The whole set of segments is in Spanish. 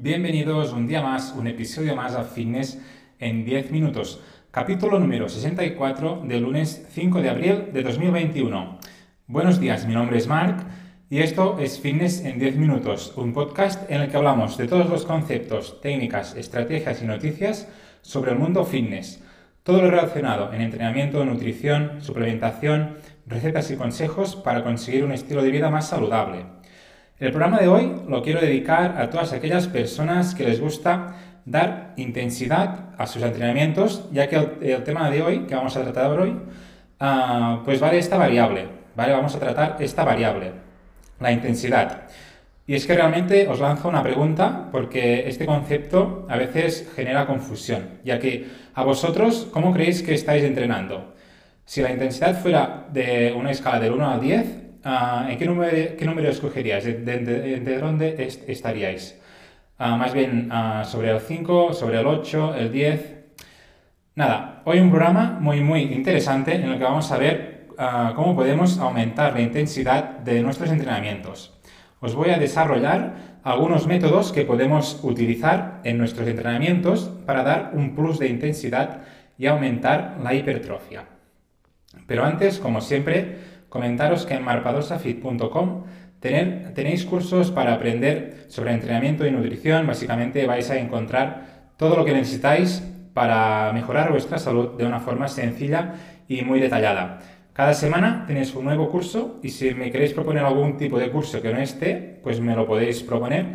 Bienvenidos un día más, un episodio más a Fitness en 10 minutos. Capítulo número 64 del lunes 5 de abril de 2021. Buenos días, mi nombre es Mark y esto es Fitness en 10 minutos, un podcast en el que hablamos de todos los conceptos, técnicas, estrategias y noticias sobre el mundo fitness. Todo lo relacionado en entrenamiento, nutrición, suplementación, recetas y consejos para conseguir un estilo de vida más saludable. El programa de hoy lo quiero dedicar a todas aquellas personas que les gusta dar intensidad a sus entrenamientos, ya que el, tema de hoy, que vamos a tratar hoy, uh, pues vale esta variable, ¿vale? Vamos a tratar esta variable, la intensidad. Y es que realmente os lanzo una pregunta porque este concepto a veces genera confusión, ya que a vosotros, ¿cómo creéis que estáis entrenando? Si la intensidad fuera de una escala del 1 al 10, uh, ¿en qué número, qué número escogeríais? ¿De, de, de dónde est estaríais? Uh, más bien uh, sobre el 5, sobre el 8, el 10. Nada, hoy un programa muy muy interesante en el que vamos a ver cómo podemos aumentar la intensidad de nuestros entrenamientos. Os voy a desarrollar algunos métodos que podemos utilizar en nuestros entrenamientos para dar un plus de intensidad y aumentar la hipertrofia. Pero antes, como siempre, comentaros que en marpadosafit.com tenéis cursos para aprender sobre entrenamiento y nutrición. Básicamente vais a encontrar todo lo que necesitáis para mejorar vuestra salud de una forma sencilla y muy detallada. Cada semana tenéis un nuevo curso y si me queréis proponer algún tipo de curso que no esté, pues me lo podéis proponer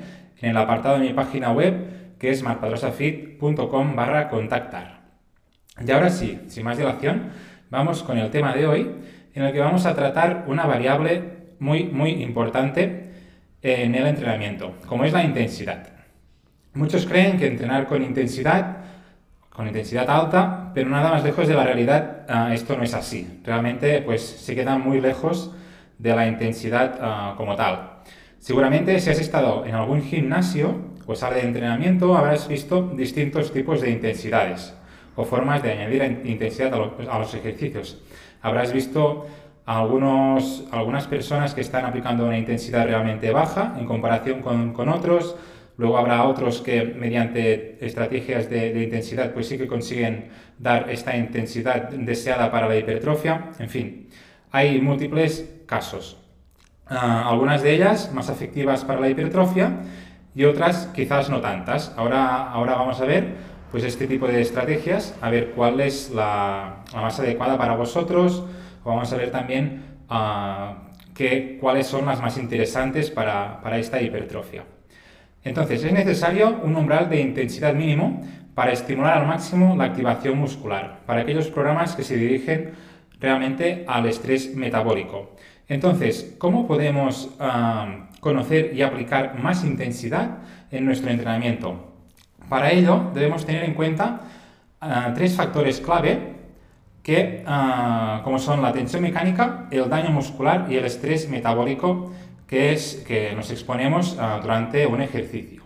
en el apartado de mi página web que es marpadrosafit.com barra contactar. Y ahora sí, sin más dilación, vamos con el tema de hoy en el que vamos a tratar una variable muy, muy importante en el entrenamiento, como es la intensidad. Muchos creen que entrenar con intensidad, con intensidad alta, pero nada más lejos de la realidad, uh, esto no es así. Realmente, pues se queda muy lejos de la intensidad uh, como tal. Seguramente si has estado en algún gimnasio o sala de entrenamiento, habrás visto distintos tipos de intensidades o formas de añadir intensidad a, lo, a los ejercicios. Habrás visto algunos, algunas personas que están aplicando una intensidad realmente baja en comparación con, con otros. Luego habrá otros que mediante estrategias de, intensidad pues sí que consiguen dar esta intensidad deseada para la hipertrofia. En fin, hay múltiples casos. Uh, algunas de ellas más efectivas para la hipertrofia y otras quizás no tantas. Ahora, ahora vamos a ver pues este tipo de estrategias, a ver cuál es la, más adecuada para vosotros, vamos a ver también uh, cuáles son las más interesantes para, para esta hipertrofia. Entonces, es necesario un umbral de intensidad mínimo para estimular al máximo la activación muscular, para aquellos programas que se dirigen realmente al estrés metabólico. Entonces, ¿cómo podemos uh, conocer y aplicar más intensidad en nuestro entrenamiento? Para ello, debemos tener en cuenta uh, tres factores clave que, uh, como son la tensión mecánica, el daño muscular y el estrés metabólico que, es, que nos exponemos uh, durante un ejercicio.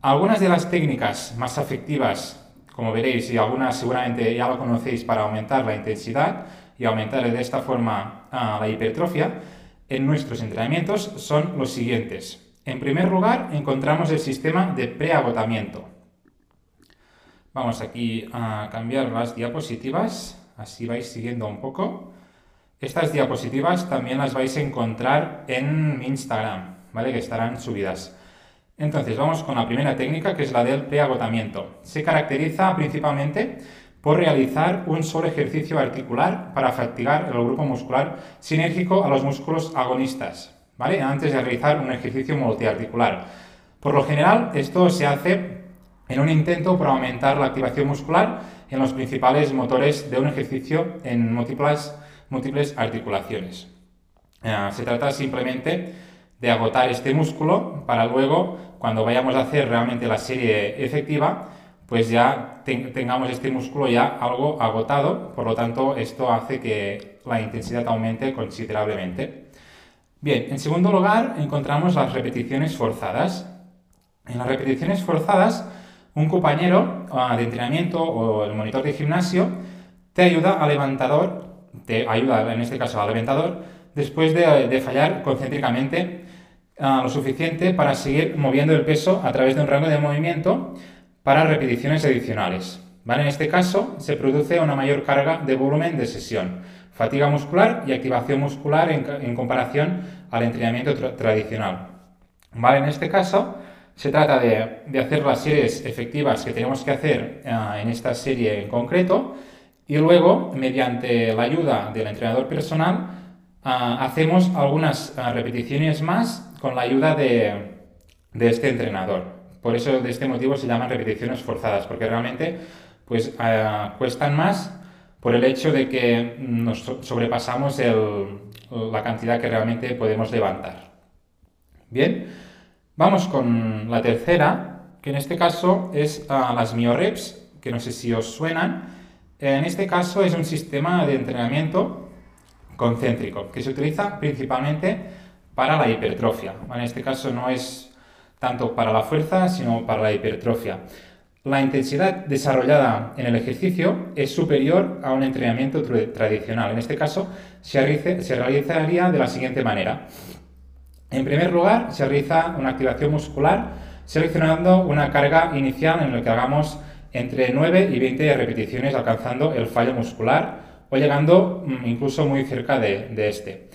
Algunas de las técnicas más efectivas, como veréis, y algunas seguramente ya lo conocéis para aumentar la intensidad y aumentar de esta forma la hipertrofia, en nuestros entrenamientos son los siguientes. En primer lugar, encontramos el sistema de preagotamiento. Vamos aquí a cambiar las diapositivas, así vais siguiendo un poco. Estas diapositivas también las vais a encontrar en mi Instagram, ¿vale? Que estarán subidas. Entonces, vamos con la primera técnica, que es la del preagotamiento. Se caracteriza principalmente por realizar un solo ejercicio articular para fatigar el grupo muscular sinérgico a los músculos agonistas, ¿vale? Antes de realizar un ejercicio multiarticular. Por lo general, esto se hace en un intento por aumentar la activación muscular en los principales motores de un ejercicio en múltiples, múltiples articulaciones. Eh, se trata simplemente de agotar este músculo para luego, cuando vayamos a hacer realmente la serie efectiva, pues ya tengamos este músculo ya algo agotado, por lo tanto esto hace que la intensidad aumente considerablemente. Bien, en segundo lugar encontramos las repeticiones forzadas. En las repeticiones forzadas un compañero uh, de entrenamiento o el monitor de gimnasio te ayuda al levantador, te ayuda en este caso al levantador, después de, fallar concéntricamente ah, lo suficiente para seguir moviendo el peso a través de un rango de movimiento para repeticiones adicionales. En este caso se produce una mayor carga de volumen de sesión, fatiga muscular y activación muscular en, comparación al entrenamiento tradicional. ¿Vale? En este caso se trata de, hacer las series efectivas que tenemos que hacer ah, en esta serie en concreto y luego, mediante la ayuda del entrenador personal, ah, hacemos algunas ah, repeticiones más con la ayuda de, de, este entrenador. Por eso, de este motivo, se llaman repeticiones forzadas, porque realmente pues, cuestan más por el hecho de que nos sobrepasamos la cantidad que realmente podemos levantar. Bien, Vamos con la tercera, que en este caso es ah, las mioreps, que no sé si os suenan. En este caso es un sistema de entrenamiento concéntrico, que se utiliza principalmente para la hipertrofia. En este caso no es tanto para la fuerza, sino para la hipertrofia. La intensidad desarrollada en el ejercicio es superior a un entrenamiento tradicional. En este caso se, realizaría de la siguiente manera. En primer lugar, se realiza una activación muscular seleccionando una carga inicial en la que hagamos entre 9 y 20 repeticiones alcanzando el fallo muscular o llegando mm, incluso muy cerca de, este.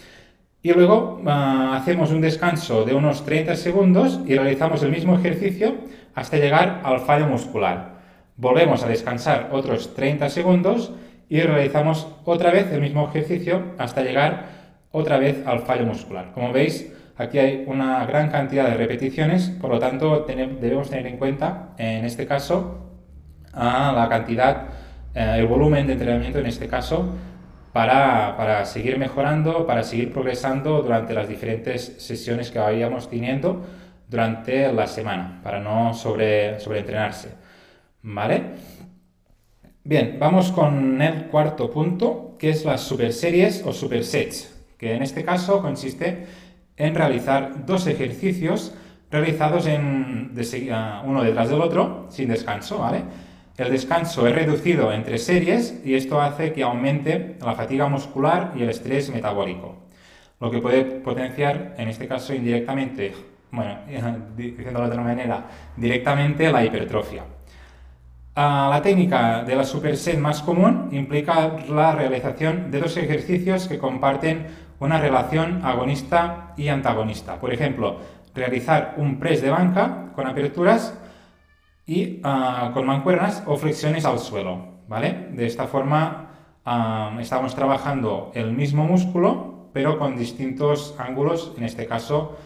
Y luego ah, hacemos un descanso de unos 30 segundos y realizamos el mismo ejercicio hasta llegar al fallo muscular. Volvemos a descansar otros 30 segundos y realizamos otra vez el mismo ejercicio hasta llegar otra vez al fallo muscular. Como veis, Aquí hay una gran cantidad de repeticiones, por lo tanto debemos tener en cuenta, en este caso, la cantidad, eh, el volumen de entrenamiento en este caso, para, seguir mejorando, para seguir progresando durante las diferentes sesiones que vayamos teniendo durante la semana, para no sobre, sobreentrenarse. ¿Vale? Bien, vamos con el cuarto punto, que es las superseries o supersets, que en este caso consiste en realizar dos ejercicios realizados en, uno detrás del otro sin descanso, ¿vale? El descanso es reducido entre series y esto hace que aumente la fatiga muscular y el estrés metabólico, lo que puede potenciar, en este caso indirectamente, bueno, diciéndolo de otra manera, directamente la hipertrofia. Ah, la técnica de la superset más común implica la realización de dos ejercicios que comparten una relación agonista y antagonista. Por ejemplo, realizar un press de banca con aperturas y ah, con mancuernas o flexiones al suelo. ¿vale? De esta forma ah, estamos trabajando el mismo músculo, pero con distintos ángulos, en este caso,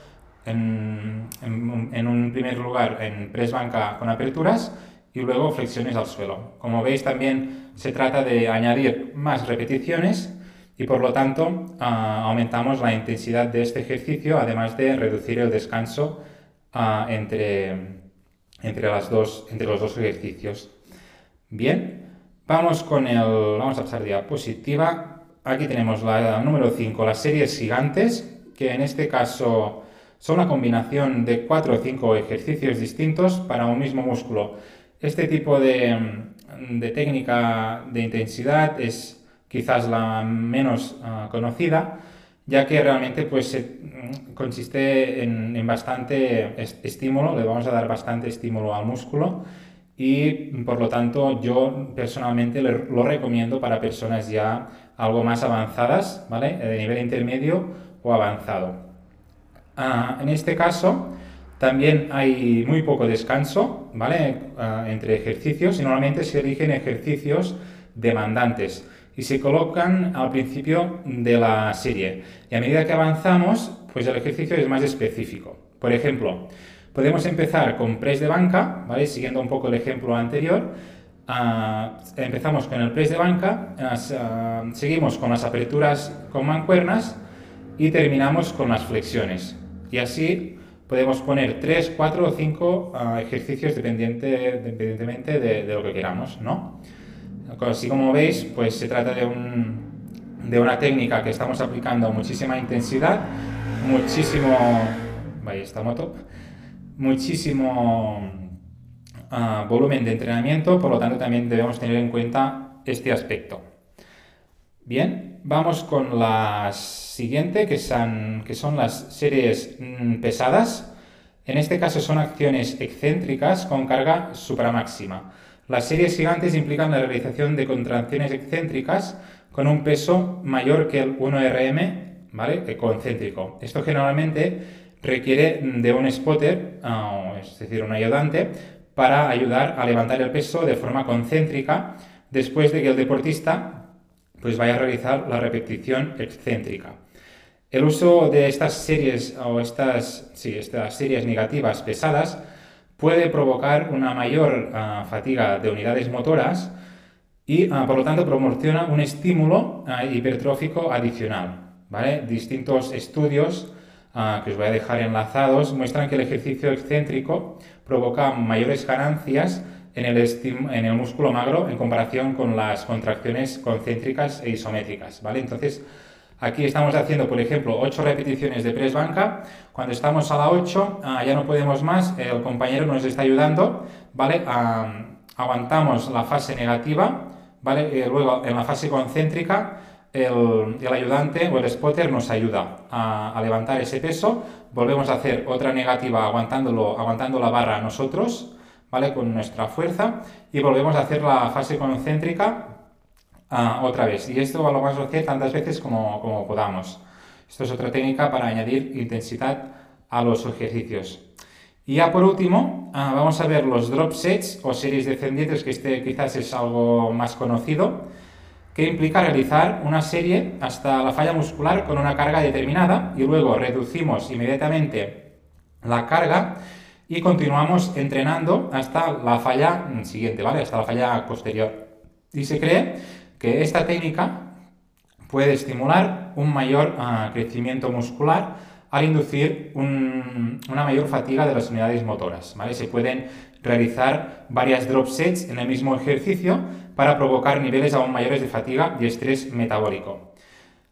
en, en un primer lugar en press banca con aperturas y luego flexiones al suelo. Como veis también se trata de añadir más repeticiones y por lo tanto ah, aumentamos la intensidad de este ejercicio, además de reducir el descanso ah, entre, entre, las dos, entre los dos ejercicios. Bien, vamos con el, vamos a pasar diapositiva. Aquí tenemos la, número 5, las series gigantes, que en este caso son una combinación de 4 o 5 ejercicios distintos para un mismo músculo. Este tipo de, de técnica de intensidad es quizás la menos ah, conocida, ya que realmente pues, mm, consiste en, bastante estímulo, le vamos a dar bastante estímulo al músculo y por lo tanto yo personalmente lo recomiendo para personas ya algo más avanzadas, ¿vale? De nivel intermedio o avanzado. Ah, en este caso también hay muy poco descanso, ¿vale? Ah, entre ejercicios y normalmente se eligen ejercicios demandantes y se colocan al principio de la serie. Y a medida que avanzamos, pues el ejercicio es más específico. Por ejemplo, podemos empezar con press de banca, ¿vale? Siguiendo un poco el ejemplo anterior. Ah, empezamos con el press de banca, ah, seguimos con las aperturas con mancuernas y terminamos con las flexiones. Y así podemos poner 3, 4 o 5 ejercicios dependiente, independientemente de, de, lo que queramos, ¿no? Así como veis, pues se trata de, una técnica que estamos aplicando muchísima intensidad, muchísimo... Vaya, esta moto. Muchísimo ah, volumen de entrenamiento, por lo tanto también debemos tener en cuenta este aspecto. Bien, vamos con la siguiente, que son, que son las series mm, pesadas. En este caso son acciones excéntricas con carga supramáxima. Las series gigantes implican la realización de contracciones excéntricas con un peso mayor que el 1RM, ¿vale? Que concéntrico. Esto generalmente requiere de un spotter, ah, es decir, un ayudante, para ayudar a levantar el peso de forma concéntrica después de que el deportista pues vaya a realizar la repetición excéntrica. El uso de estas series o estas, sí, estas series negativas pesadas puede provocar una mayor ah, fatiga de unidades motoras y ah, por lo tanto proporciona un estímulo ah, hipertrófico adicional. ¿vale? Distintos estudios que os voy a dejar enlazados muestran que el ejercicio excéntrico provoca mayores ganancias en el, en el músculo magro en comparación con las contracciones concéntricas e isométricas, ¿vale? Entonces, aquí estamos haciendo, por ejemplo, 8 repeticiones de press banca. Cuando estamos a la 8, ah, ya no podemos más, el compañero nos está ayudando, ¿vale? aguantamos la fase negativa, ¿vale? luego, en la fase concéntrica, el, el, ayudante o el spotter nos ayuda a, a, levantar ese peso. Volvemos a hacer otra negativa aguantándolo, aguantando la barra nosotros, ¿vale? Con nuestra fuerza y volvemos a hacer la fase concéntrica ah, otra vez. Y esto lo vamos a hacer tantas veces como, podamos. Esto es otra técnica para añadir intensidad a los ejercicios. Y ya por último, ah, vamos a ver los drop sets o series descendientes, que este quizás es algo más conocido, que implica realizar una serie hasta la falla muscular con una carga determinada y luego reducimos inmediatamente la carga y continuamos entrenando hasta la falla siguiente, ¿vale? Hasta la falla posterior. Y se cree que esta técnica puede estimular un mayor ah, crecimiento muscular al inducir una mayor fatiga de las unidades motoras, ¿vale? Se pueden realizar varias drop sets en el mismo ejercicio para provocar niveles aún mayores de fatiga y estrés metabólico.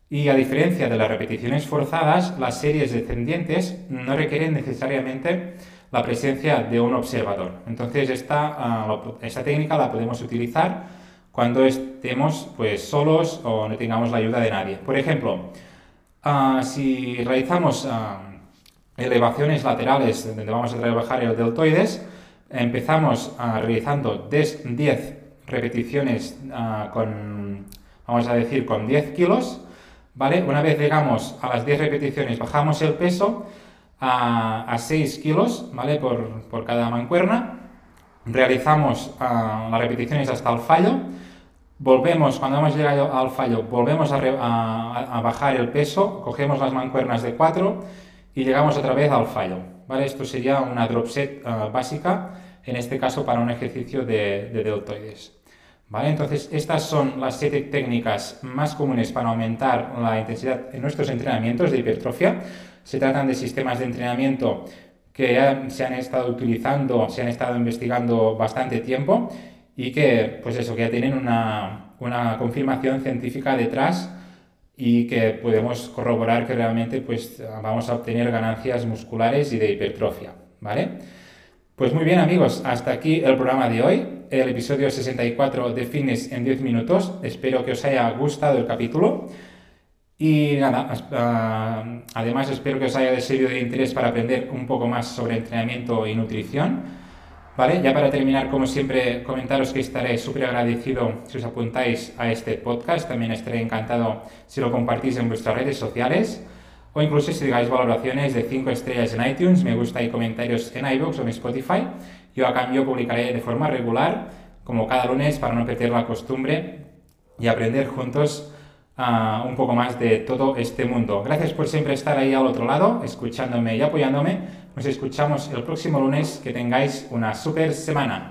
Y a diferencia de las repeticiones forzadas, las series descendientes no requieren necesariamente la presencia de un observador. Entonces esta, ah, esta técnica la podemos utilizar cuando estemos pues, solos o no tengamos la ayuda de nadie. Por ejemplo, ah, si realizamos ah, elevaciones laterales donde vamos a trabajar el deltoides, empezamos realizando 10 repeticiones con, vamos a decir, con 10 kilos, ¿vale? Una vez llegamos a las 10 repeticiones, bajamos el peso a, 6 kilos, ¿vale? Por, cada mancuerna. Realizamos ah, las repeticiones hasta el fallo. Volvemos, cuando hemos llegado al fallo, volvemos a, bajar el peso, cogemos las mancuernas de 4 y llegamos otra vez al fallo. ¿vale? Esto sería una drop set ah, básica, en este caso para un ejercicio de, de deltoides. ¿Vale? Entonces, estas son las 7 técnicas más comunes para aumentar la intensidad en nuestros entrenamientos de hipertrofia. Se tratan de sistemas de entrenamiento que se han estado utilizando, se han estado investigando bastante tiempo y que, pues eso, que ya tienen una, una confirmación científica detrás y que podemos corroborar que realmente pues, vamos a obtener ganancias musculares y de hipertrofia, ¿vale? Pues muy bien amigos, hasta aquí el programa de hoy, el episodio 64 de Fitness en 10 minutos. Espero que os haya gustado el capítulo. Y nada, ah, además espero que os haya servido de interés para aprender un poco más sobre entrenamiento y nutrición. ¿Vale? Ya para terminar, como siempre, comentaros que estaré súper agradecido si os apuntáis a este podcast. También estaré encantado si lo compartís en vuestras redes sociales o incluso si digáis valoraciones de 5 estrellas en iTunes, me gusta y comentarios en iVoox o en Spotify. Yo a cambio publicaré de forma regular, como cada lunes, para no perder la costumbre y aprender juntos un poco más de todo este mundo. Gracias por siempre estar ahí al otro lado, escuchándome y apoyándome. Nos escuchamos el próximo lunes. Que tengáis una super semana.